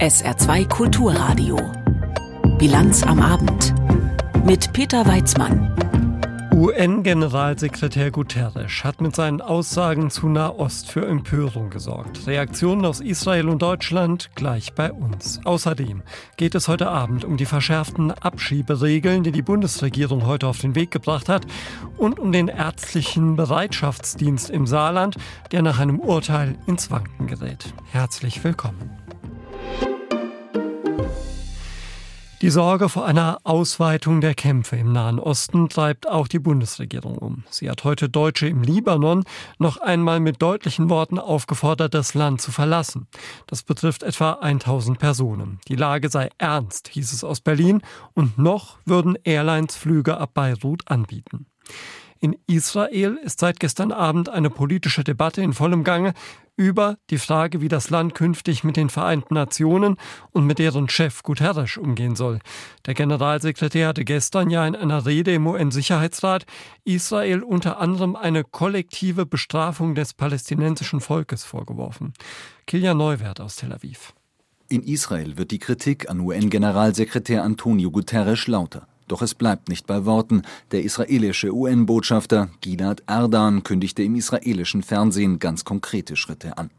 SR2 Kulturradio. Bilanz am Abend. Mit Peter Weizmann. UN-Generalsekretär Guterres hat mit seinen Aussagen zu Nahost für Empörung gesorgt. Reaktionen aus Israel und Deutschland gleich bei uns. Außerdem geht es heute Abend um die verschärften Abschieberegeln, die die Bundesregierung heute auf den Weg gebracht hat, und um den ärztlichen Bereitschaftsdienst im Saarland, der nach einem Urteil ins Wanken gerät. Herzlich willkommen. Die Sorge vor einer Ausweitung der Kämpfe im Nahen Osten treibt auch die Bundesregierung um. Sie hat heute Deutsche im Libanon noch einmal mit deutlichen Worten aufgefordert, das Land zu verlassen. Das betrifft etwa 1000 Personen. Die Lage sei ernst, hieß es aus Berlin, und noch würden Airlines Flüge ab Beirut anbieten. In Israel ist seit gestern Abend eine politische Debatte in vollem Gange über die Frage, wie das Land künftig mit den Vereinten Nationen und mit deren Chef Guterres umgehen soll. Der Generalsekretär hatte gestern ja in einer Rede im UN-Sicherheitsrat Israel unter anderem eine kollektive Bestrafung des palästinensischen Volkes vorgeworfen. Kilian Neuwert aus Tel Aviv. In Israel wird die Kritik an UN-Generalsekretär Antonio Guterres lauter. Doch es bleibt nicht bei Worten. Der israelische UN-Botschafter Gilad Erdan kündigte im israelischen Fernsehen ganz konkrete Schritte an.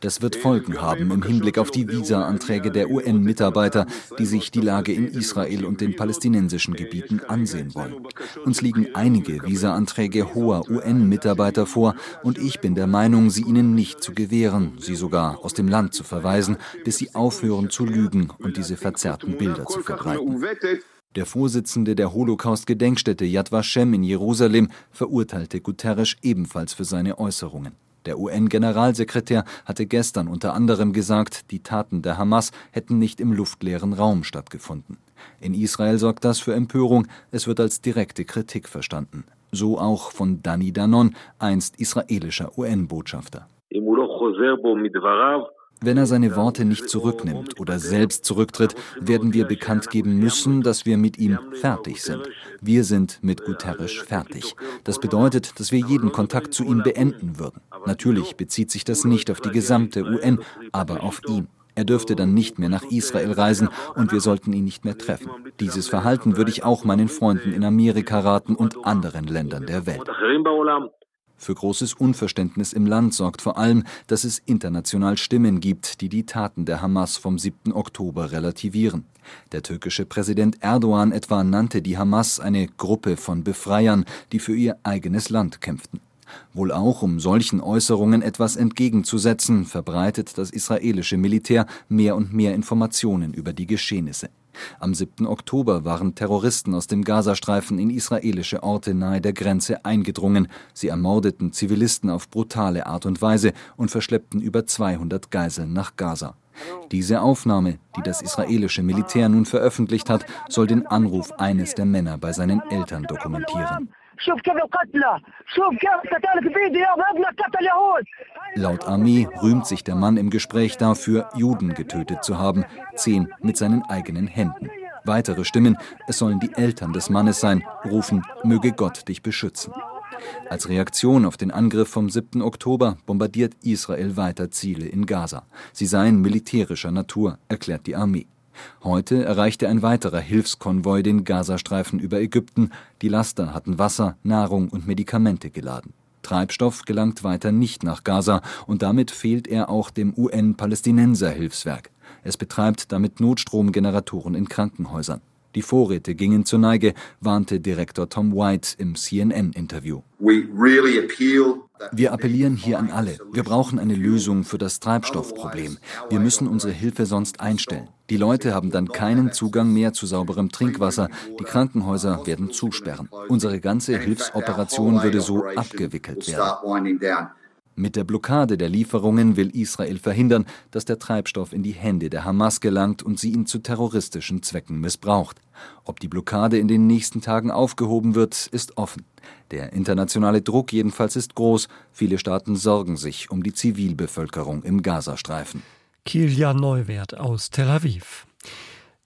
Das wird Folgen haben im Hinblick auf die Visa-Anträge der UN-Mitarbeiter, die sich die Lage in Israel und den palästinensischen Gebieten ansehen wollen. Uns liegen einige Visa-Anträge hoher UN-Mitarbeiter vor und ich bin der Meinung, sie ihnen nicht zu gewähren, sie sogar aus dem Land zu verweisen, bis sie aufhören zu lügen und diese verzerrten Bilder zu verbreiten. Der Vorsitzende der Holocaust-Gedenkstätte Yad Vashem in Jerusalem verurteilte Guterres ebenfalls für seine Äußerungen. Der UN-Generalsekretär hatte gestern unter anderem gesagt, die Taten der Hamas hätten nicht im luftleeren Raum stattgefunden. In Israel sorgt das für Empörung, es wird als direkte Kritik verstanden. So auch von Dani Danon, einst israelischer UN-Botschafter. Wenn er seine Worte nicht zurücknimmt oder selbst zurücktritt, werden wir bekannt geben müssen, dass wir mit ihm fertig sind. Wir sind mit Guterres fertig. Das bedeutet, dass wir jeden Kontakt zu ihm beenden würden. Natürlich bezieht sich das nicht auf die gesamte UN, aber auf ihn. Er dürfte dann nicht mehr nach Israel reisen und wir sollten ihn nicht mehr treffen. Dieses Verhalten würde ich auch meinen Freunden in Amerika raten und anderen Ländern der Welt. Für großes Unverständnis im Land sorgt vor allem, dass es international Stimmen gibt, die die Taten der Hamas vom 7. Oktober relativieren. Der türkische Präsident Erdogan etwa nannte die Hamas eine Gruppe von Befreiern, die für ihr eigenes Land kämpften. Wohl auch, um solchen Äußerungen etwas entgegenzusetzen, verbreitet das israelische Militär mehr und mehr Informationen über die Geschehnisse. Am 7. Oktober waren Terroristen aus dem Gazastreifen in israelische Orte nahe der Grenze eingedrungen. Sie ermordeten Zivilisten auf brutale Art und Weise und verschleppten über 200 Geiseln nach Gaza. Diese Aufnahme, die das israelische Militär nun veröffentlicht hat, soll den Anruf eines der Männer bei seinen Eltern dokumentieren. Laut Armee rühmt sich der Mann im Gespräch dafür, Juden getötet zu haben, zehn mit seinen eigenen Händen. Weitere Stimmen, es sollen die Eltern des Mannes sein, rufen, möge Gott dich beschützen. Als Reaktion auf den Angriff vom 7. Oktober bombardiert Israel weiter Ziele in Gaza. Sie seien militärischer Natur, erklärt die Armee. Heute erreichte ein weiterer Hilfskonvoi den Gazastreifen über Ägypten. Die Laster hatten Wasser, Nahrung und Medikamente geladen. Treibstoff gelangt weiter nicht nach Gaza und damit fehlt er auch dem UN-Palästinenser-Hilfswerk. Es betreibt damit Notstromgeneratoren in Krankenhäusern. Die Vorräte gingen zur Neige, warnte Direktor Tom White im CNN-Interview. Wir appellieren hier an alle. Wir brauchen eine Lösung für das Treibstoffproblem. Wir müssen unsere Hilfe sonst einstellen. Die Leute haben dann keinen Zugang mehr zu sauberem Trinkwasser. Die Krankenhäuser werden zusperren. Unsere ganze Hilfsoperation würde so abgewickelt werden. Mit der Blockade der Lieferungen will Israel verhindern, dass der Treibstoff in die Hände der Hamas gelangt und sie ihn zu terroristischen Zwecken missbraucht. Ob die Blockade in den nächsten Tagen aufgehoben wird, ist offen. Der internationale Druck jedenfalls ist groß. Viele Staaten sorgen sich um die Zivilbevölkerung im Gazastreifen. Kilian Neuwert aus Tel Aviv.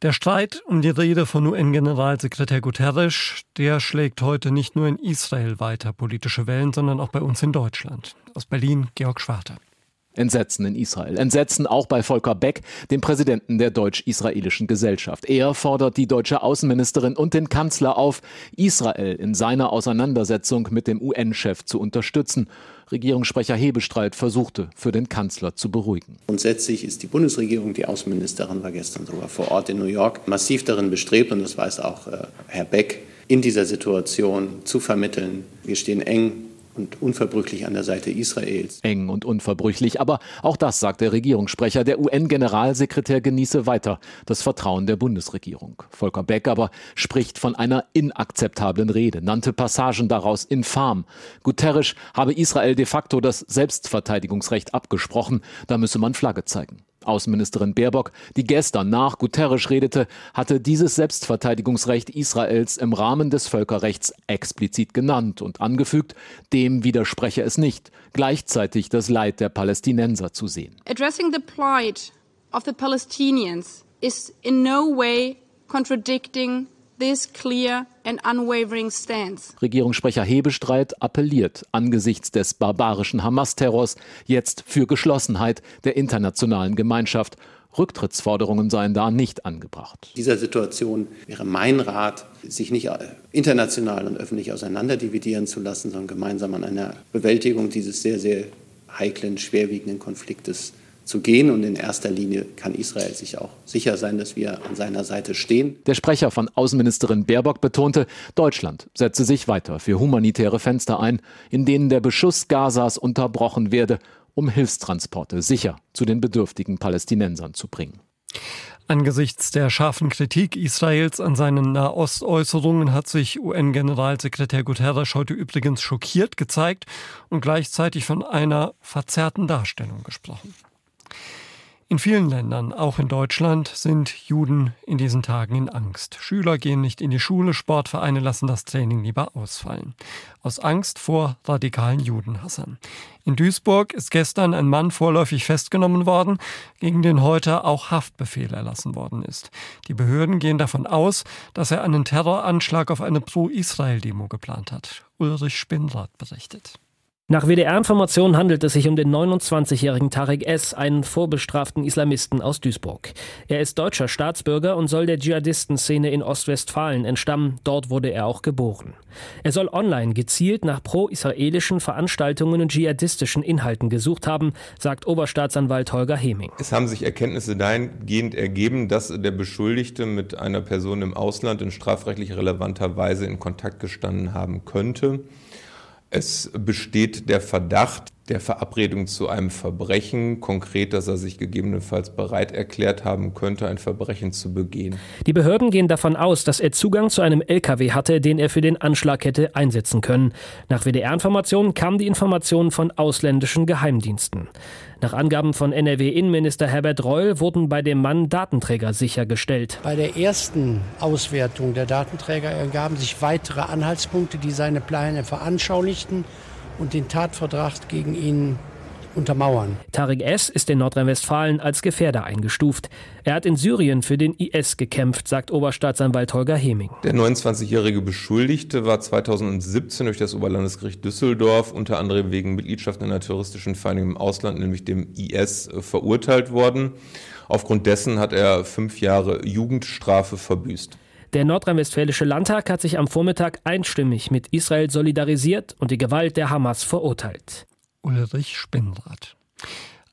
Der Streit um die Rede von UN-Generalsekretär Guterres, der schlägt heute nicht nur in Israel weiter politische Wellen, sondern auch bei uns in Deutschland. Aus Berlin Georg Schwarte. Entsetzen in Israel. Entsetzen auch bei Volker Beck, dem Präsidenten der deutsch-israelischen Gesellschaft. Er fordert die deutsche Außenministerin und den Kanzler auf, Israel in seiner Auseinandersetzung mit dem UN-Chef zu unterstützen. Regierungssprecher Hebestreit versuchte, für den Kanzler zu beruhigen. Grundsätzlich ist die Bundesregierung, die Außenministerin war gestern sogar vor Ort in New York, massiv darin bestrebt, und das weiß auch äh, Herr Beck, in dieser Situation zu vermitteln. Wir stehen eng und unverbrüchlich an der Seite Israels. Eng und unverbrüchlich, aber auch das sagt der Regierungssprecher. Der UN-Generalsekretär genieße weiter das Vertrauen der Bundesregierung. Volker Beck aber spricht von einer inakzeptablen Rede, nannte Passagen daraus infam. Guterres habe Israel de facto das Selbstverteidigungsrecht abgesprochen, da müsse man Flagge zeigen. Außenministerin Baerbock, die gestern nach Guterres redete, hatte dieses Selbstverteidigungsrecht Israels im Rahmen des Völkerrechts explizit genannt und angefügt, dem widerspreche es nicht, gleichzeitig das Leid der Palästinenser zu sehen. Addressing the plight of the Palestinians is in no way contradicting this clear and unwavering stance. Regierungssprecher Hebestreit appelliert angesichts des barbarischen Hamas-Terrors jetzt für Geschlossenheit der internationalen Gemeinschaft. Rücktrittsforderungen seien da nicht angebracht. In dieser Situation wäre mein Rat, sich nicht international und öffentlich auseinanderdividieren zu lassen, sondern gemeinsam an einer Bewältigung dieses sehr, sehr heiklen, schwerwiegenden Konfliktes zu gehen. Und in erster Linie kann Israel sich auch sicher sein, dass wir an seiner Seite stehen. Der Sprecher von Außenministerin Baerbock betonte, Deutschland setze sich weiter für humanitäre Fenster ein, in denen der Beschuss Gazas unterbrochen werde, um Hilfstransporte sicher zu den bedürftigen Palästinensern zu bringen. Angesichts der scharfen Kritik Israels an seinen Nahostäußerungen hat sich UN-Generalsekretär Guterres heute übrigens schockiert gezeigt und gleichzeitig von einer verzerrten Darstellung gesprochen. In vielen Ländern, auch in Deutschland, sind Juden in diesen Tagen in Angst. Schüler gehen nicht in die Schule, Sportvereine lassen das Training lieber ausfallen. Aus Angst vor radikalen Judenhassern. In Duisburg ist gestern ein Mann vorläufig festgenommen worden, gegen den heute auch Haftbefehl erlassen worden ist. Die Behörden gehen davon aus, dass er einen Terroranschlag auf eine Pro-Israel-Demo geplant hat. Ulrich Spinrad berichtet. Nach WDR-Informationen handelt es sich um den 29-jährigen Tarek S., einen vorbestraften Islamisten aus Duisburg. Er ist deutscher Staatsbürger und soll der Dschihadistenszene in Ostwestfalen entstammen. Dort wurde er auch geboren. Er soll online gezielt nach pro-israelischen Veranstaltungen und dschihadistischen Inhalten gesucht haben, sagt Oberstaatsanwalt Holger Heming. Es haben sich Erkenntnisse dahingehend ergeben, dass der Beschuldigte mit einer Person im Ausland in strafrechtlich relevanter Weise in Kontakt gestanden haben könnte. Es besteht der Verdacht der Verabredung zu einem Verbrechen, konkret, dass er sich gegebenenfalls bereit erklärt haben könnte, ein Verbrechen zu begehen. Die Behörden gehen davon aus, dass er Zugang zu einem LKW hatte, den er für den Anschlag hätte einsetzen können. Nach WDR-Informationen kam die Information von ausländischen Geheimdiensten. Nach Angaben von NRW-Innenminister Herbert Reul wurden bei dem Mann Datenträger sichergestellt. Bei der ersten Auswertung der Datenträger ergaben sich weitere Anhaltspunkte, die seine Pläne veranschaulichten und den Tatverdacht gegen ihn untermauern. Tarek S. ist in Nordrhein-Westfalen als Gefährder eingestuft. Er hat in Syrien für den IS gekämpft, sagt Oberstaatsanwalt Holger Heming. Der 29-jährige Beschuldigte war 2017 durch das Oberlandesgericht Düsseldorf unter anderem wegen Mitgliedschaft in einer terroristischen Vereinigung im Ausland, nämlich dem IS, verurteilt worden. Aufgrund dessen hat er fünf Jahre Jugendstrafe verbüßt. Der nordrhein-westfälische Landtag hat sich am Vormittag einstimmig mit Israel solidarisiert und die Gewalt der Hamas verurteilt. Ulrich Spinrad.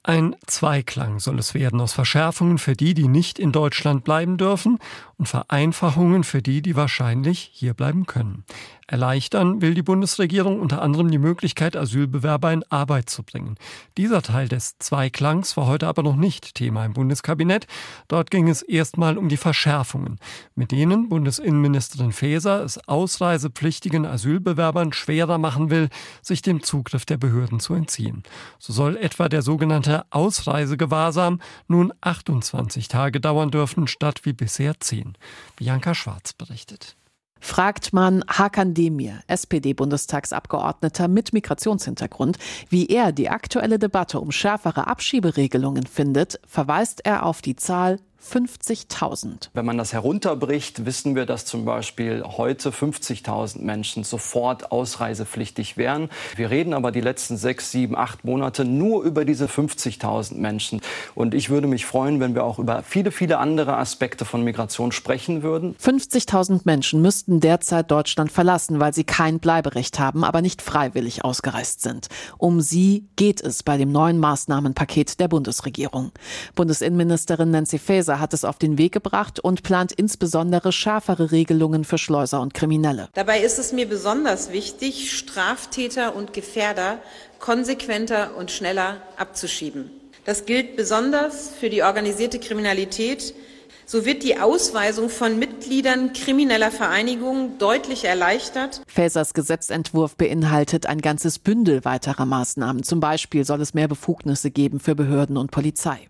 Ein Zweiklang soll es werden aus Verschärfungen für die, die nicht in Deutschland bleiben dürfen und Vereinfachungen für die, die wahrscheinlich hier bleiben können. Erleichtern will die Bundesregierung unter anderem die Möglichkeit, Asylbewerber in Arbeit zu bringen. Dieser Teil des Zweiklangs war heute aber noch nicht Thema im Bundeskabinett. Dort ging es erstmal um die Verschärfungen, mit denen Bundesinnenministerin Faeser es ausreisepflichtigen Asylbewerbern schwerer machen will, sich dem Zugriff der Behörden zu entziehen. So soll etwa der sogenannte Ausreisegewahrsam nun 28 Tage dauern dürfen, statt wie bisher 10. Bianca Schwarz berichtet fragt man Hakan Demir, SPD-Bundestagsabgeordneter mit Migrationshintergrund, wie er die aktuelle Debatte um schärfere Abschieberegelungen findet, verweist er auf die Zahl 50.000. Wenn man das herunterbricht, wissen wir, dass zum Beispiel heute 50.000 Menschen sofort ausreisepflichtig wären. Wir reden aber die letzten sechs, sieben, acht Monate nur über diese 50.000 Menschen. Und ich würde mich freuen, wenn wir auch über viele, viele andere Aspekte von Migration sprechen würden. 50.000 Menschen müssten derzeit Deutschland verlassen, weil sie kein Bleiberecht haben, aber nicht freiwillig ausgereist sind. Um sie geht es bei dem neuen Maßnahmenpaket der Bundesregierung. Bundesinnenministerin Nancy Faeser hat es auf den Weg gebracht und plant insbesondere schärfere Regelungen für Schleuser und Kriminelle. Dabei ist es mir besonders wichtig, Straftäter und Gefährder konsequenter und schneller abzuschieben. Das gilt besonders für die organisierte Kriminalität. So wird die Ausweisung von Mitgliedern krimineller Vereinigungen deutlich erleichtert. Fasers Gesetzentwurf beinhaltet ein ganzes Bündel weiterer Maßnahmen. Zum Beispiel soll es mehr Befugnisse geben für Behörden und Polizei.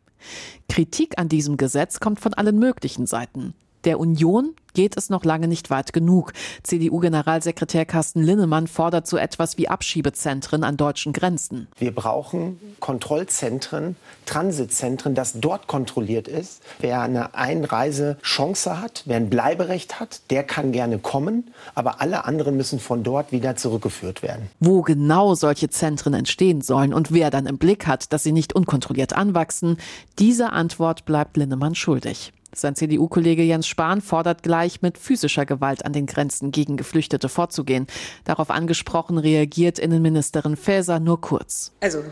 Kritik an diesem Gesetz kommt von allen möglichen Seiten. Der Union geht es noch lange nicht weit genug. CDU-Generalsekretär Carsten Linnemann fordert so etwas wie Abschiebezentren an deutschen Grenzen. Wir brauchen Kontrollzentren, Transitzentren, dass dort kontrolliert ist. Wer eine Einreisechance hat, wer ein Bleiberecht hat, der kann gerne kommen, aber alle anderen müssen von dort wieder zurückgeführt werden. Wo genau solche Zentren entstehen sollen und wer dann im Blick hat, dass sie nicht unkontrolliert anwachsen, diese Antwort bleibt Linnemann schuldig. Sein CDU-Kollege Jens Spahn fordert gleich, mit physischer Gewalt an den Grenzen gegen Geflüchtete vorzugehen. Darauf angesprochen reagiert Innenministerin Faeser nur kurz. Also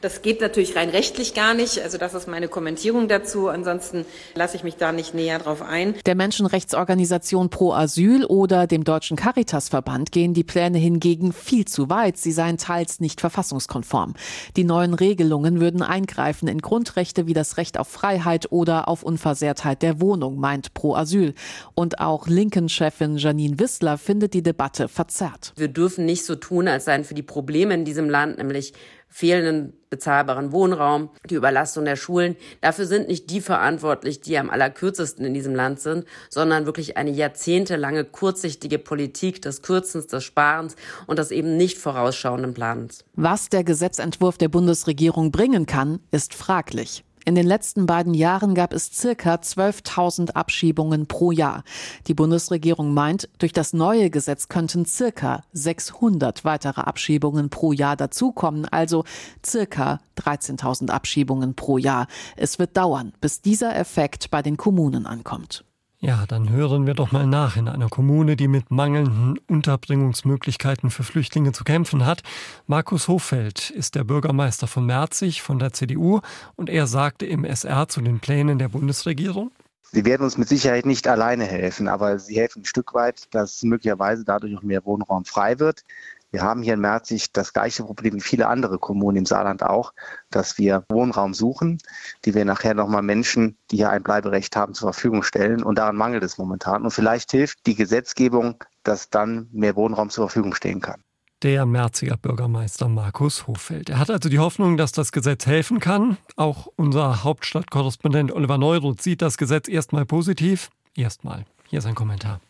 das geht natürlich rein rechtlich gar nicht. Also das ist meine Kommentierung dazu. Ansonsten lasse ich mich da nicht näher drauf ein. Der Menschenrechtsorganisation Pro Asyl oder dem Deutschen Caritasverband gehen die Pläne hingegen viel zu weit. Sie seien teils nicht verfassungskonform. Die neuen Regelungen würden eingreifen in Grundrechte wie das Recht auf Freiheit oder auf Unversehrtheit der Wohnung, meint Pro Asyl. Und auch Linken-Chefin Janine Wissler findet die Debatte verzerrt. Wir dürfen nicht so tun, als seien für die Probleme in diesem Land, nämlich fehlenden bezahlbaren Wohnraum, die Überlastung der Schulen. Dafür sind nicht die verantwortlich, die am allerkürzesten in diesem Land sind, sondern wirklich eine jahrzehntelange kurzsichtige Politik des Kürzens, des Sparens und des eben nicht vorausschauenden Planens. Was der Gesetzentwurf der Bundesregierung bringen kann, ist fraglich. In den letzten beiden Jahren gab es circa 12.000 Abschiebungen pro Jahr. Die Bundesregierung meint, durch das neue Gesetz könnten circa 600 weitere Abschiebungen pro Jahr dazukommen, also circa 13.000 Abschiebungen pro Jahr. Es wird dauern, bis dieser Effekt bei den Kommunen ankommt. Ja, dann hören wir doch mal nach in einer Kommune, die mit mangelnden Unterbringungsmöglichkeiten für Flüchtlinge zu kämpfen hat. Markus Hoffeld ist der Bürgermeister von Merzig von der CDU und er sagte im SR zu den Plänen der Bundesregierung. Sie werden uns mit Sicherheit nicht alleine helfen, aber sie helfen ein Stück weit, dass möglicherweise dadurch auch mehr Wohnraum frei wird. Wir haben hier in Merzig das gleiche Problem wie viele andere Kommunen im Saarland auch, dass wir Wohnraum suchen, die wir nachher nochmal Menschen, die hier ein Bleiberecht haben, zur Verfügung stellen. Und daran mangelt es momentan. Und vielleicht hilft die Gesetzgebung, dass dann mehr Wohnraum zur Verfügung stehen kann. Der Merziger Bürgermeister Markus Hoffeld. Er hat also die Hoffnung, dass das Gesetz helfen kann. Auch unser Hauptstadtkorrespondent Oliver Neuroth sieht das Gesetz erstmal positiv. Erstmal. Hier sein Kommentar.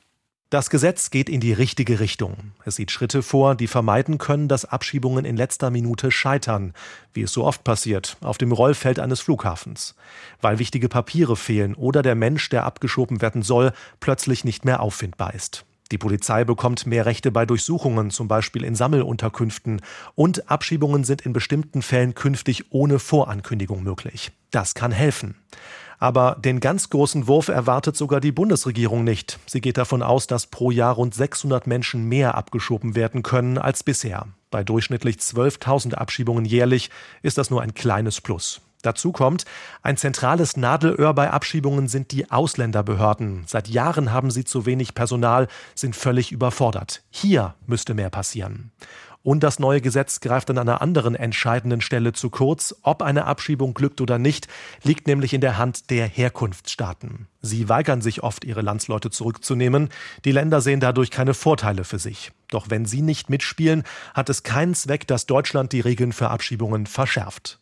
Das Gesetz geht in die richtige Richtung. Es sieht Schritte vor, die vermeiden können, dass Abschiebungen in letzter Minute scheitern, wie es so oft passiert, auf dem Rollfeld eines Flughafens. Weil wichtige Papiere fehlen oder der Mensch, der abgeschoben werden soll, plötzlich nicht mehr auffindbar ist. Die Polizei bekommt mehr Rechte bei Durchsuchungen, zum Beispiel in Sammelunterkünften. Und Abschiebungen sind in bestimmten Fällen künftig ohne Vorankündigung möglich. Das kann helfen. Aber den ganz großen Wurf erwartet sogar die Bundesregierung nicht. Sie geht davon aus, dass pro Jahr rund 600 Menschen mehr abgeschoben werden können als bisher. Bei durchschnittlich 12.000 Abschiebungen jährlich ist das nur ein kleines Plus. Dazu kommt, ein zentrales Nadelöhr bei Abschiebungen sind die Ausländerbehörden. Seit Jahren haben sie zu wenig Personal, sind völlig überfordert. Hier müsste mehr passieren. Und das neue Gesetz greift an einer anderen entscheidenden Stelle zu kurz. Ob eine Abschiebung glückt oder nicht, liegt nämlich in der Hand der Herkunftsstaaten. Sie weigern sich oft, ihre Landsleute zurückzunehmen. Die Länder sehen dadurch keine Vorteile für sich. Doch wenn sie nicht mitspielen, hat es keinen Zweck, dass Deutschland die Regeln für Abschiebungen verschärft.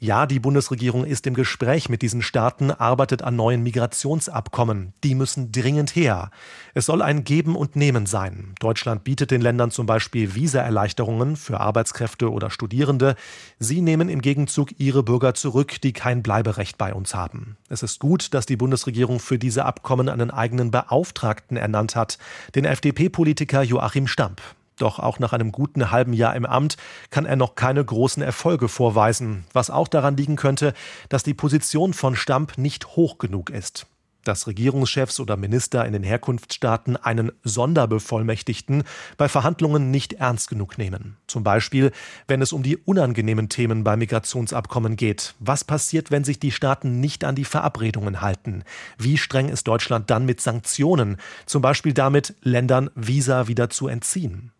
Ja, die Bundesregierung ist im Gespräch mit diesen Staaten, arbeitet an neuen Migrationsabkommen. Die müssen dringend her. Es soll ein Geben und Nehmen sein. Deutschland bietet den Ländern zum Beispiel Visaerleichterungen für Arbeitskräfte oder Studierende. Sie nehmen im Gegenzug ihre Bürger zurück, die kein Bleiberecht bei uns haben. Es ist gut, dass die Bundesregierung für diese Abkommen einen eigenen Beauftragten ernannt hat, den FDP-Politiker Joachim Stamp. Doch auch nach einem guten halben Jahr im Amt kann er noch keine großen Erfolge vorweisen, was auch daran liegen könnte, dass die Position von Stamp nicht hoch genug ist. Dass Regierungschefs oder Minister in den Herkunftsstaaten einen Sonderbevollmächtigten bei Verhandlungen nicht ernst genug nehmen. Zum Beispiel, wenn es um die unangenehmen Themen bei Migrationsabkommen geht. Was passiert, wenn sich die Staaten nicht an die Verabredungen halten? Wie streng ist Deutschland dann mit Sanktionen? Zum Beispiel damit, Ländern Visa wieder zu entziehen.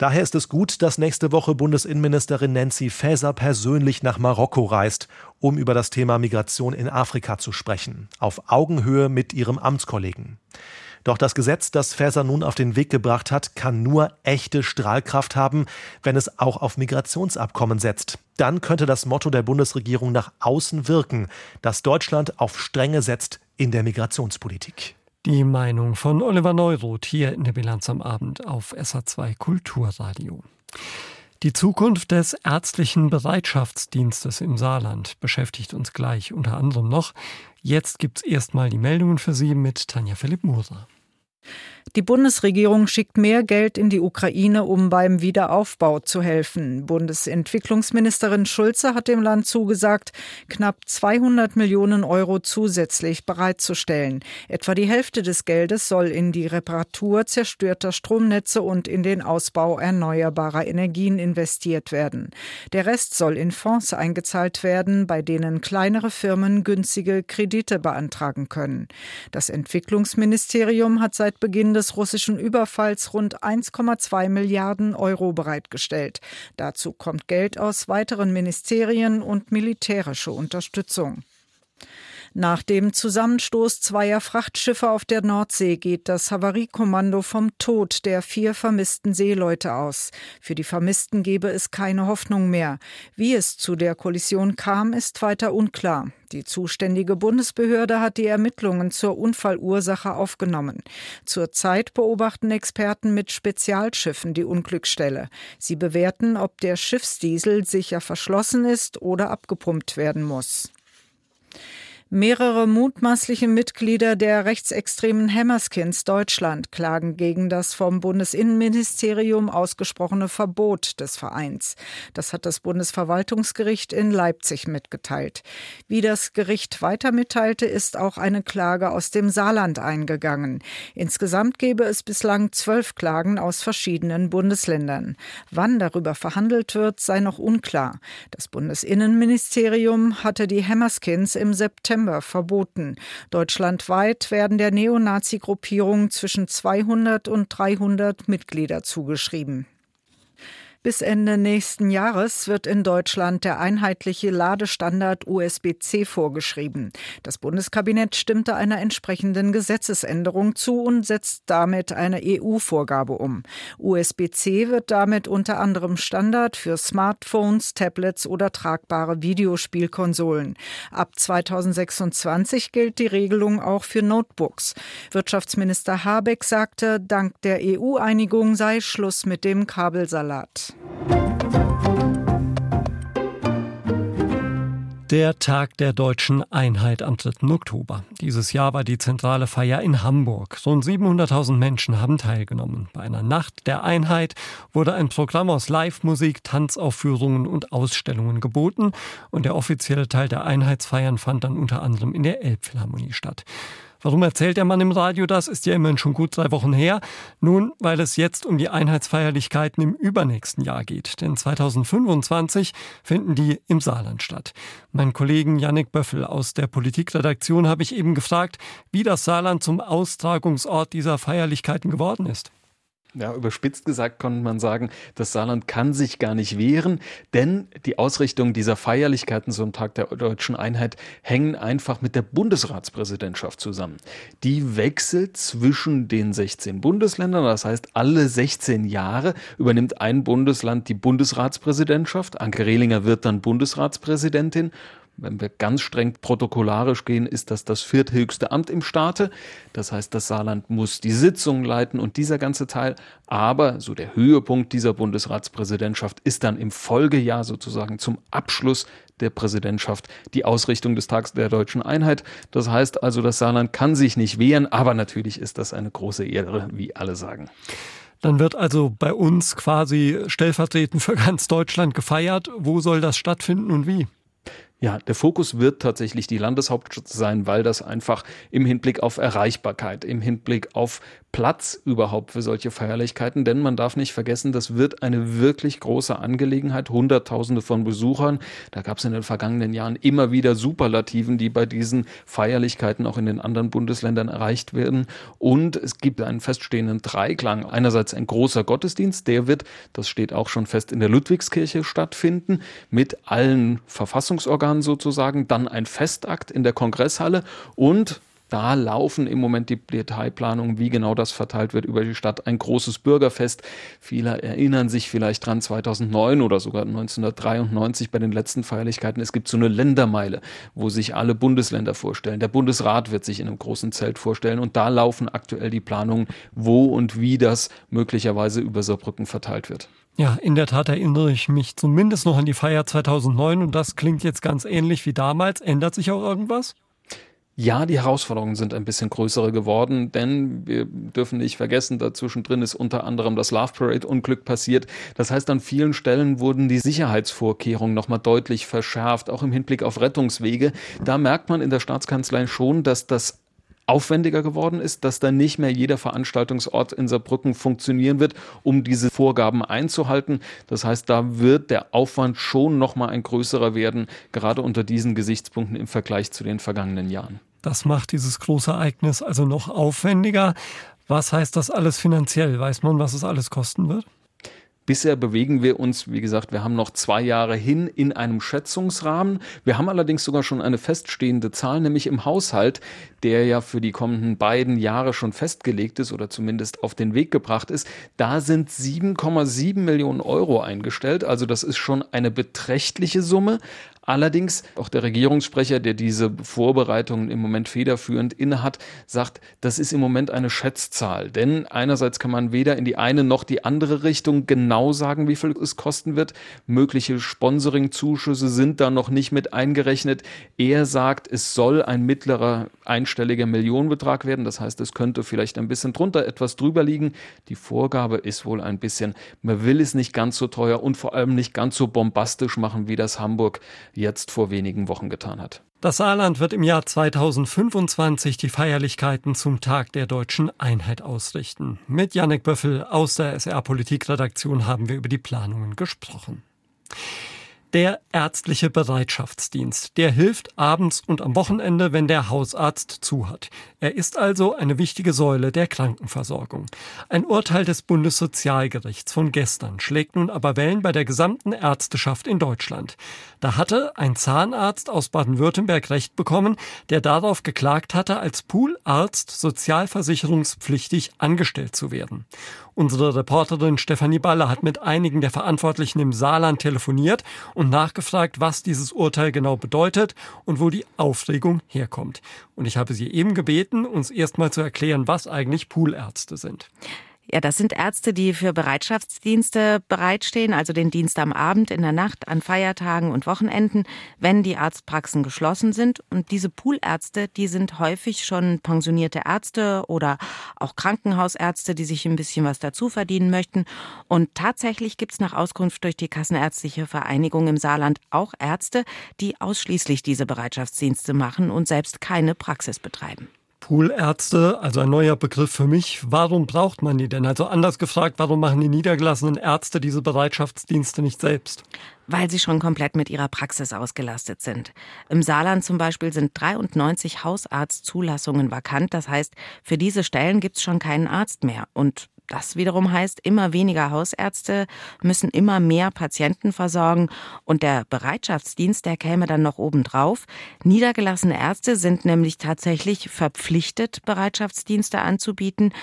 Daher ist es gut, dass nächste Woche Bundesinnenministerin Nancy Faeser persönlich nach Marokko reist, um über das Thema Migration in Afrika zu sprechen, auf Augenhöhe mit ihrem Amtskollegen. Doch das Gesetz, das Faeser nun auf den Weg gebracht hat, kann nur echte Strahlkraft haben, wenn es auch auf Migrationsabkommen setzt. Dann könnte das Motto der Bundesregierung nach außen wirken, dass Deutschland auf Strenge setzt in der Migrationspolitik. Die Meinung von Oliver Neuroth hier in der Bilanz am Abend auf SA2 Kulturradio. Die Zukunft des ärztlichen Bereitschaftsdienstes im Saarland beschäftigt uns gleich unter anderem noch. Jetzt gibt's erstmal die Meldungen für Sie mit Tanja Philipp Moser. Die Bundesregierung schickt mehr Geld in die Ukraine, um beim Wiederaufbau zu helfen. Bundesentwicklungsministerin Schulze hat dem Land zugesagt, knapp 200 Millionen Euro zusätzlich bereitzustellen. Etwa die Hälfte des Geldes soll in die Reparatur zerstörter Stromnetze und in den Ausbau erneuerbarer Energien investiert werden. Der Rest soll in Fonds eingezahlt werden, bei denen kleinere Firmen günstige Kredite beantragen können. Das Entwicklungsministerium hat seit Beginn des russischen Überfalls rund 1,2 Milliarden Euro bereitgestellt. Dazu kommt Geld aus weiteren Ministerien und militärische Unterstützung. Nach dem Zusammenstoß zweier Frachtschiffe auf der Nordsee geht das Havariekommando vom Tod der vier vermissten Seeleute aus. Für die Vermissten gebe es keine Hoffnung mehr. Wie es zu der Kollision kam, ist weiter unklar. Die zuständige Bundesbehörde hat die Ermittlungen zur Unfallursache aufgenommen. Zurzeit beobachten Experten mit Spezialschiffen die Unglücksstelle. Sie bewerten, ob der Schiffsdiesel sicher verschlossen ist oder abgepumpt werden muss. Mehrere mutmaßliche Mitglieder der rechtsextremen Hammerskins Deutschland klagen gegen das vom Bundesinnenministerium ausgesprochene Verbot des Vereins. Das hat das Bundesverwaltungsgericht in Leipzig mitgeteilt. Wie das Gericht weiter mitteilte, ist auch eine Klage aus dem Saarland eingegangen. Insgesamt gäbe es bislang zwölf Klagen aus verschiedenen Bundesländern. Wann darüber verhandelt wird, sei noch unklar. Das Bundesinnenministerium hatte die Hammerskins im September September verboten. Deutschlandweit werden der Neonazi-Gruppierung zwischen 200 und 300 Mitglieder zugeschrieben. Bis Ende nächsten Jahres wird in Deutschland der einheitliche Ladestandard USB-C vorgeschrieben. Das Bundeskabinett stimmte einer entsprechenden Gesetzesänderung zu und setzt damit eine EU-Vorgabe um. USB-C wird damit unter anderem Standard für Smartphones, Tablets oder tragbare Videospielkonsolen. Ab 2026 gilt die Regelung auch für Notebooks. Wirtschaftsminister Habeck sagte, dank der EU-Einigung sei Schluss mit dem Kabelsalat. Der Tag der deutschen Einheit am 3. Oktober. Dieses Jahr war die zentrale Feier in Hamburg. Rund 700.000 Menschen haben teilgenommen. Bei einer Nacht der Einheit wurde ein Programm aus Live-Musik, Tanzaufführungen und Ausstellungen geboten und der offizielle Teil der Einheitsfeiern fand dann unter anderem in der Elbphilharmonie statt. Warum erzählt der Mann im Radio das? Ist ja immerhin schon gut drei Wochen her. Nun, weil es jetzt um die Einheitsfeierlichkeiten im übernächsten Jahr geht. Denn 2025 finden die im Saarland statt. Mein Kollegen Yannick Böffel aus der Politikredaktion habe ich eben gefragt, wie das Saarland zum Austragungsort dieser Feierlichkeiten geworden ist. Ja, überspitzt gesagt kann man sagen, das Saarland kann sich gar nicht wehren, denn die Ausrichtung dieser Feierlichkeiten zum Tag der deutschen Einheit hängen einfach mit der Bundesratspräsidentschaft zusammen. Die wechselt zwischen den 16 Bundesländern, das heißt alle 16 Jahre übernimmt ein Bundesland die Bundesratspräsidentschaft. Anke Rehlinger wird dann Bundesratspräsidentin wenn wir ganz streng protokollarisch gehen, ist das das vierthöchste Amt im Staate. Das heißt, das Saarland muss die Sitzungen leiten und dieser ganze Teil. Aber so der Höhepunkt dieser Bundesratspräsidentschaft ist dann im Folgejahr sozusagen zum Abschluss der Präsidentschaft die Ausrichtung des Tags der deutschen Einheit. Das heißt also, das Saarland kann sich nicht wehren, aber natürlich ist das eine große Ehre, wie alle sagen. Dann wird also bei uns quasi stellvertretend für ganz Deutschland gefeiert. Wo soll das stattfinden und wie? Ja, der Fokus wird tatsächlich die Landeshauptstadt sein, weil das einfach im Hinblick auf Erreichbarkeit, im Hinblick auf Platz überhaupt für solche Feierlichkeiten, denn man darf nicht vergessen, das wird eine wirklich große Angelegenheit, Hunderttausende von Besuchern. Da gab es in den vergangenen Jahren immer wieder Superlativen, die bei diesen Feierlichkeiten auch in den anderen Bundesländern erreicht werden. Und es gibt einen feststehenden Dreiklang. Einerseits ein großer Gottesdienst, der wird, das steht auch schon fest, in der Ludwigskirche stattfinden, mit allen Verfassungsorganen sozusagen, dann ein Festakt in der Kongresshalle und da laufen im Moment die Detailplanungen, wie genau das verteilt wird über die Stadt. Ein großes Bürgerfest. Viele erinnern sich vielleicht dran 2009 oder sogar 1993 bei den letzten Feierlichkeiten. Es gibt so eine Ländermeile, wo sich alle Bundesländer vorstellen. Der Bundesrat wird sich in einem großen Zelt vorstellen und da laufen aktuell die Planungen, wo und wie das möglicherweise über Saarbrücken verteilt wird. Ja, in der Tat erinnere ich mich zumindest noch an die Feier 2009 und das klingt jetzt ganz ähnlich wie damals. Ändert sich auch irgendwas? Ja, die Herausforderungen sind ein bisschen größere geworden, denn wir dürfen nicht vergessen, dazwischen drin ist unter anderem das Love Parade Unglück passiert. Das heißt, an vielen Stellen wurden die Sicherheitsvorkehrungen nochmal deutlich verschärft, auch im Hinblick auf Rettungswege. Da merkt man in der Staatskanzlei schon, dass das aufwendiger geworden ist, dass dann nicht mehr jeder Veranstaltungsort in Saarbrücken funktionieren wird, um diese Vorgaben einzuhalten. Das heißt, da wird der Aufwand schon noch mal ein größerer werden, gerade unter diesen Gesichtspunkten im Vergleich zu den vergangenen Jahren. Das macht dieses große Ereignis also noch aufwendiger. Was heißt das alles finanziell? Weiß man, was es alles kosten wird? Bisher bewegen wir uns, wie gesagt, wir haben noch zwei Jahre hin in einem Schätzungsrahmen. Wir haben allerdings sogar schon eine feststehende Zahl, nämlich im Haushalt, der ja für die kommenden beiden Jahre schon festgelegt ist oder zumindest auf den Weg gebracht ist. Da sind 7,7 Millionen Euro eingestellt. Also das ist schon eine beträchtliche Summe. Allerdings, auch der Regierungssprecher, der diese Vorbereitungen im Moment federführend innehat, sagt, das ist im Moment eine Schätzzahl. Denn einerseits kann man weder in die eine noch die andere Richtung genau sagen, wie viel es kosten wird. Mögliche Sponsoring-Zuschüsse sind da noch nicht mit eingerechnet. Er sagt, es soll ein mittlerer einstelliger Millionenbetrag werden. Das heißt, es könnte vielleicht ein bisschen drunter, etwas drüber liegen. Die Vorgabe ist wohl ein bisschen, man will es nicht ganz so teuer und vor allem nicht ganz so bombastisch machen, wie das Hamburg jetzt vor wenigen Wochen getan hat. Das Saarland wird im Jahr 2025 die Feierlichkeiten zum Tag der deutschen Einheit ausrichten. Mit Janek Böffel aus der SR Politikredaktion haben wir über die Planungen gesprochen. Der ärztliche Bereitschaftsdienst, der hilft abends und am Wochenende, wenn der Hausarzt zu hat. Er ist also eine wichtige Säule der Krankenversorgung. Ein Urteil des Bundessozialgerichts von gestern schlägt nun aber Wellen bei der gesamten Ärzteschaft in Deutschland. Da hatte ein Zahnarzt aus Baden-Württemberg Recht bekommen, der darauf geklagt hatte, als Poolarzt sozialversicherungspflichtig angestellt zu werden. Unsere Reporterin Stefanie Baller hat mit einigen der Verantwortlichen im Saarland telefoniert nachgefragt, was dieses Urteil genau bedeutet und wo die Aufregung herkommt. Und ich habe sie eben gebeten, uns erstmal zu erklären, was eigentlich Poolärzte sind. Ja, das sind Ärzte, die für Bereitschaftsdienste bereitstehen, also den Dienst am Abend, in der Nacht, an Feiertagen und Wochenenden, wenn die Arztpraxen geschlossen sind. Und diese Poolärzte, die sind häufig schon pensionierte Ärzte oder auch Krankenhausärzte, die sich ein bisschen was dazu verdienen möchten. Und tatsächlich gibt's nach Auskunft durch die Kassenärztliche Vereinigung im Saarland auch Ärzte, die ausschließlich diese Bereitschaftsdienste machen und selbst keine Praxis betreiben. Poolärzte, also ein neuer Begriff für mich. Warum braucht man die denn? Also anders gefragt, warum machen die niedergelassenen Ärzte diese Bereitschaftsdienste nicht selbst? Weil sie schon komplett mit ihrer Praxis ausgelastet sind. Im Saarland zum Beispiel sind 93 Hausarztzulassungen vakant. Das heißt, für diese Stellen gibt es schon keinen Arzt mehr. Und Das wiederum heißt, immer weniger Hausärzte müssen immer mehr Patienten versorgen und der Bereitschaftsdienst, der käme dann noch obendrauf. Niedergelassene Ärzte sind nämlich tatsächlich verpflichtet, Bereitschaftsdienste anzubieten.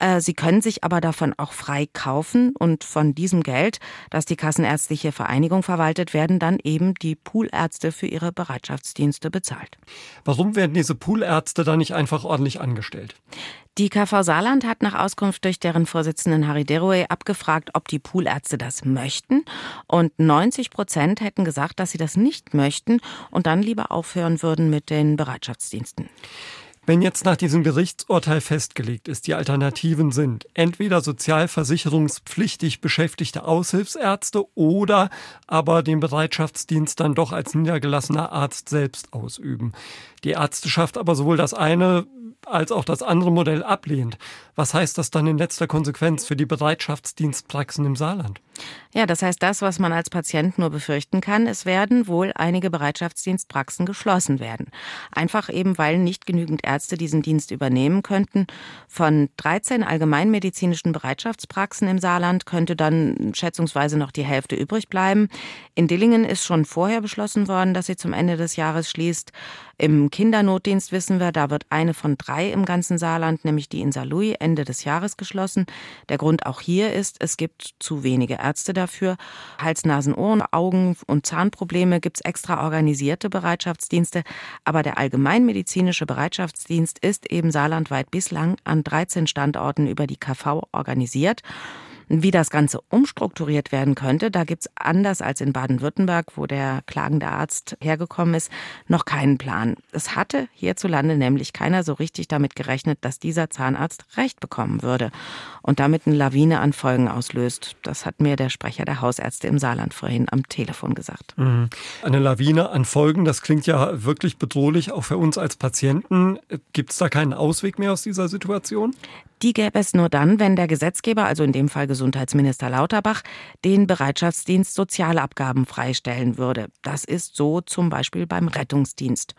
Äh, sie können sich aber davon auch frei kaufen und von diesem Geld, das die Kassenärztliche Vereinigung verwaltet, werden dann eben die Poolärzte für ihre Bereitschaftsdienste bezahlt. Warum werden diese Poolärzte da nicht einfach ordentlich angestellt? Die KV Saarland hat nach Auskunft durch deren Vorsitzenden Harry Deroy abgefragt, ob die Poolärzte das möchten. Und 90 Prozent hätten gesagt, dass sie das nicht möchten und dann lieber aufhören würden mit den Bereitschaftsdiensten. Wenn jetzt nach diesem Gerichtsurteil festgelegt ist, die Alternativen sind entweder sozialversicherungspflichtig beschäftigte Aushilfsärzte oder aber den Bereitschaftsdienst dann doch als niedergelassener Arzt selbst ausüben. Die Ärzteschaft aber sowohl das eine als auch das andere Modell ablehnt. Was heißt das dann in letzter Konsequenz für die Bereitschaftsdienstpraxen im Saarland? Ja, das heißt, das, was man als Patient nur befürchten kann, es werden wohl einige Bereitschaftsdienstpraxen geschlossen werden. Einfach eben, weil nicht genügend Ärzte diesen Dienst übernehmen könnten. Von 13 allgemeinmedizinischen Bereitschaftspraxen im Saarland könnte dann schätzungsweise noch die Hälfte übrig bleiben. In Dillingen ist schon vorher beschlossen worden, dass sie zum Ende des Jahres schließt. Im Kindernotdienst wissen wir, da wird eine von drei im ganzen Saarland, nämlich die in Saarlouis, Ende des Jahres geschlossen. Der Grund auch hier ist, es gibt zu wenige Ärzte dafür. Hals, Nasen, Ohren, Augen und Zahnprobleme gibt es extra organisierte Bereitschaftsdienste. Aber der allgemeinmedizinische Bereitschaftsdienst ist eben saarlandweit bislang an 13 Standorten über die KV organisiert. Wie das Ganze umstrukturiert werden könnte, da gibt es anders als in Baden-Württemberg, wo der klagende Arzt hergekommen ist, noch keinen Plan. Es hatte hierzulande nämlich keiner so richtig damit gerechnet, dass dieser Zahnarzt Recht bekommen würde und damit eine Lawine an Folgen auslöst. Das hat mir der Sprecher der Hausärzte im Saarland vorhin am Telefon gesagt. Mhm. Eine Lawine an Folgen, das klingt ja wirklich bedrohlich, auch für uns als Patienten. Gibt es da keinen Ausweg mehr aus dieser Situation? Die gäbe es nur dann, wenn der Gesetzgeber, also in dem Fall Gesundheitsminister Lauterbach, den Bereitschaftsdienst Sozialabgaben freistellen würde. Das ist so zum Beispiel beim Rettungsdienst.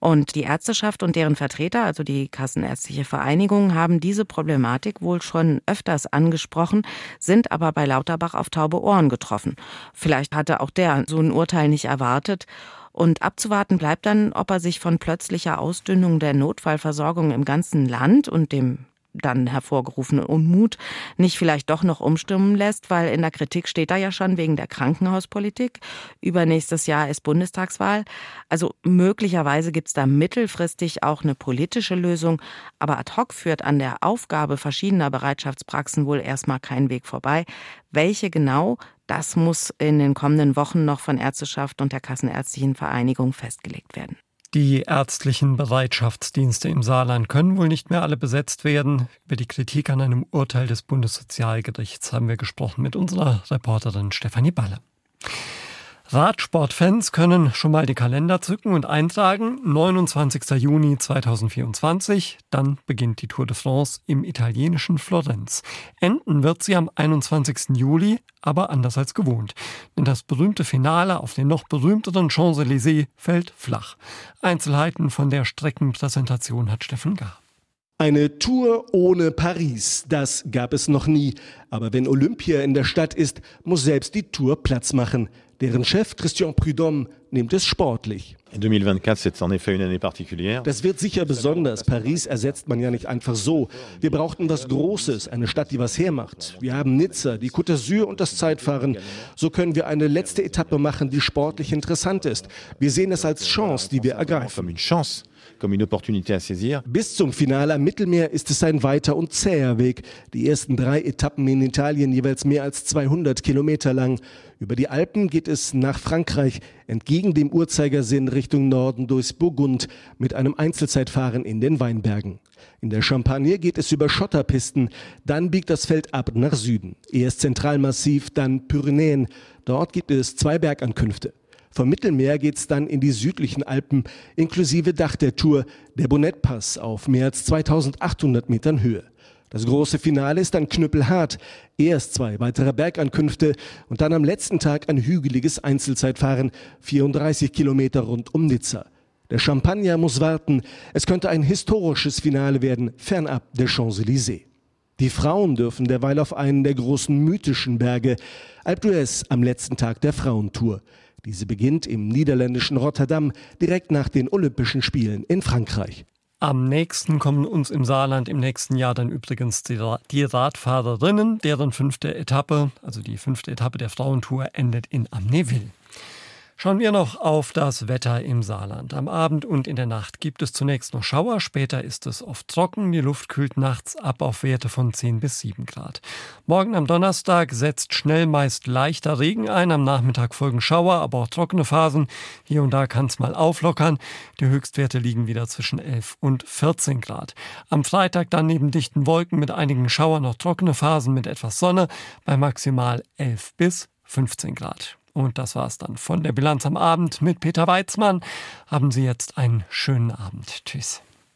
Und die Ärzteschaft und deren Vertreter, also die Kassenärztliche Vereinigung, haben diese Problematik wohl schon öfters angesprochen, sind aber bei Lauterbach auf taube Ohren getroffen. Vielleicht hatte auch der so ein Urteil nicht erwartet. Und abzuwarten bleibt dann, ob er sich von plötzlicher Ausdünnung der Notfallversorgung im ganzen Land und dem dann hervorgerufenen Unmut nicht vielleicht doch noch umstimmen lässt, weil in der Kritik steht da ja schon wegen der Krankenhauspolitik. Übernächstes Jahr ist Bundestagswahl. Also möglicherweise gibt es da mittelfristig auch eine politische Lösung, aber ad hoc führt an der Aufgabe verschiedener Bereitschaftspraxen wohl erstmal kein Weg vorbei. Welche genau, das muss in den kommenden Wochen noch von Ärzteschaft und der Kassenärztlichen Vereinigung festgelegt werden. Die ärztlichen Bereitschaftsdienste im Saarland können wohl nicht mehr alle besetzt werden. Über die Kritik an einem Urteil des Bundessozialgerichts haben wir gesprochen mit unserer Reporterin Stefanie Balle. Radsportfans können schon mal die Kalender zücken und eintragen. 29. Juni 2024, dann beginnt die Tour de France im italienischen Florenz. Enden wird sie am 21. Juli, aber anders als gewohnt. Denn das berühmte Finale auf den noch berühmteren Champs-Élysées fällt flach. Einzelheiten von der Streckenpräsentation hat Steffen Gar. Eine Tour ohne Paris, das gab es noch nie. Aber wenn Olympia in der Stadt ist, muss selbst die Tour Platz machen. Deren Chef Christian Prudhomme nimmt es sportlich. Das wird sicher besonders. Paris ersetzt man ja nicht einfach so. Wir brauchten was Großes, eine Stadt, die was hermacht. Wir haben Nizza, die Côte d'Azur und das Zeitfahren. So können wir eine letzte Etappe machen, die sportlich interessant ist. Wir sehen es als Chance, die wir ergreifen. Bis zum Finale am Mittelmeer ist es ein weiter und zäher Weg. Die ersten drei Etappen in Italien jeweils mehr als 200 Kilometer lang. Über die Alpen geht es nach Frankreich, entgegen dem Uhrzeigersinn Richtung Norden durchs Burgund mit einem Einzelzeitfahren in den Weinbergen. In der Champagne geht es über Schotterpisten, dann biegt das Feld ab nach Süden. Erst Zentralmassiv, dann Pyrenäen. Dort gibt es zwei Bergankünfte. Vom Mittelmeer geht es dann in die südlichen Alpen, inklusive Dach der Tour, der Bonnet-Pass auf mehr als 2800 Metern Höhe. Das große Finale ist dann knüppelhart. Erst zwei weitere Bergankünfte und dann am letzten Tag ein hügeliges Einzelzeitfahren, 34 Kilometer rund um Nizza. Der Champagner muss warten. Es könnte ein historisches Finale werden, fernab der Champs-Élysées. Die Frauen dürfen derweil auf einen der großen mythischen Berge, Alpe d'Huez am letzten Tag der Frauentour. Diese beginnt im niederländischen Rotterdam direkt nach den Olympischen Spielen in Frankreich. Am nächsten kommen uns im Saarland im nächsten Jahr dann übrigens die, Radfahrerinnen, deren fünfte Etappe, also die fünfte Etappe der Frauentour, endet in Amneville. Schauen wir noch auf das Wetter im Saarland. Am Abend und in der Nacht gibt es zunächst noch Schauer, später ist es oft trocken. Die Luft kühlt nachts ab auf Werte von 10 bis 7 Grad. Morgen am Donnerstag setzt schnell meist leichter Regen ein. Am Nachmittag folgen Schauer, aber auch trockene Phasen. Hier und da kann es mal auflockern. Die Höchstwerte liegen wieder zwischen 11 und 14 Grad. Am Freitag dann neben dichten Wolken mit einigen Schauern noch trockene Phasen mit etwas Sonne bei maximal 11 bis 15 Grad. Und das war's dann von der Bilanz am Abend mit Peter Weizmann. Haben Sie jetzt einen schönen Abend. Tschüss.